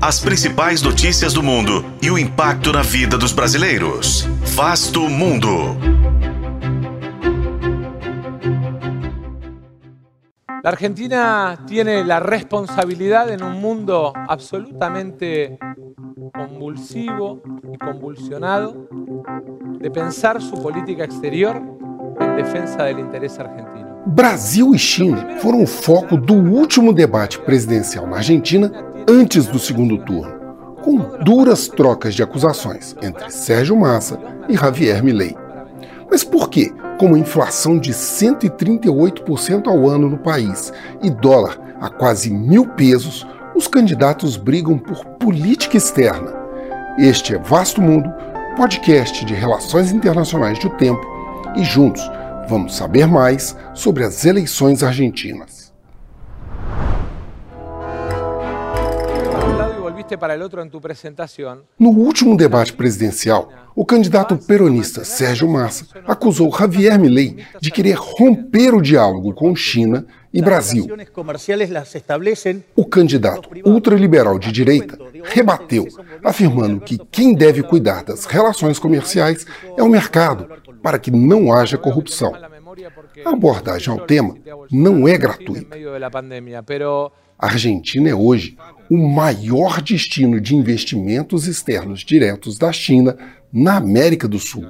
as principais notícias do mundo e o impacto na vida dos brasileiros. Vasto Mundo. La Argentina tiene la responsabilidad en un mundo absolutamente convulsivo y convulsionado de pensar su política exterior en defensa del interés argentino. Brasil e China foram o foco do último debate presidencial na Argentina antes do segundo turno, com duras trocas de acusações entre Sérgio Massa e Javier Milei. Mas por que, com uma inflação de 138% ao ano no país e dólar a quase mil pesos, os candidatos brigam por política externa? Este é Vasto Mundo, podcast de relações internacionais do tempo, e juntos Vamos saber mais sobre as eleições argentinas. No último debate presidencial, o candidato peronista Sérgio Massa acusou Javier Milei de querer romper o diálogo com China e Brasil. O candidato ultraliberal de direita rebateu, afirmando que quem deve cuidar das relações comerciais é o mercado, para que não haja corrupção. A abordagem ao tema não é gratuita. A Argentina é hoje o maior destino de investimentos externos diretos da China na América do Sul.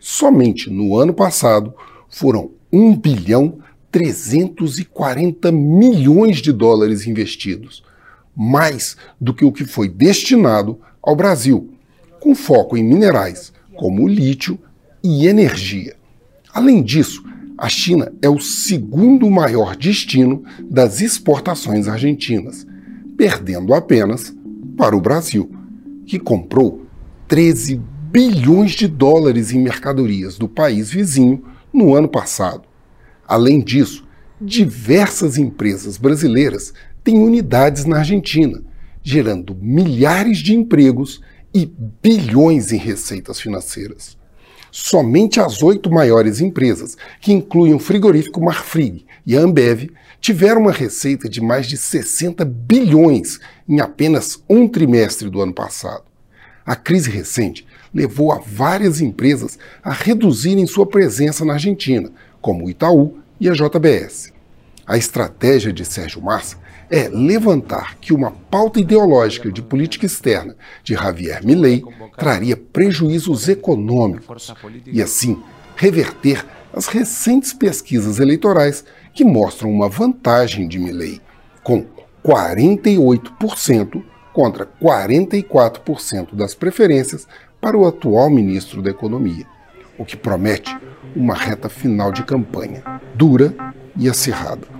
Somente no ano passado foram 1 bilhão 340 milhões de dólares investidos, mais do que o que foi destinado ao Brasil, com foco em minerais como o lítio e energia. Além disso, a China é o segundo maior destino das exportações argentinas, perdendo apenas para o Brasil, que comprou 13 bilhões de dólares em mercadorias do país vizinho no ano passado. Além disso, diversas empresas brasileiras têm unidades na Argentina, gerando milhares de empregos e bilhões em receitas financeiras. Somente as oito maiores empresas, que incluem o frigorífico Marfrig e a Ambev, tiveram uma receita de mais de 60 bilhões em apenas um trimestre do ano passado. A crise recente levou a várias empresas a reduzirem sua presença na Argentina, como o Itaú e a JBS. A estratégia de Sérgio Massa é levantar que uma pauta ideológica de política externa de Javier Milei traria prejuízos econômicos e, assim, reverter as recentes pesquisas eleitorais que mostram uma vantagem de Milei, com 48% contra 44% das preferências para o atual ministro da Economia, o que promete uma reta final de campanha dura e acirrada.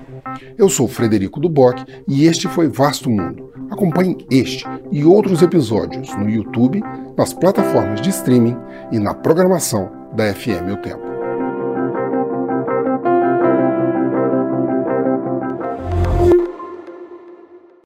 Eu sou Frederico Duboc e este foi Vasto Mundo. Acompanhe este e outros episódios no YouTube, nas plataformas de streaming e na programação da FM O Tempo.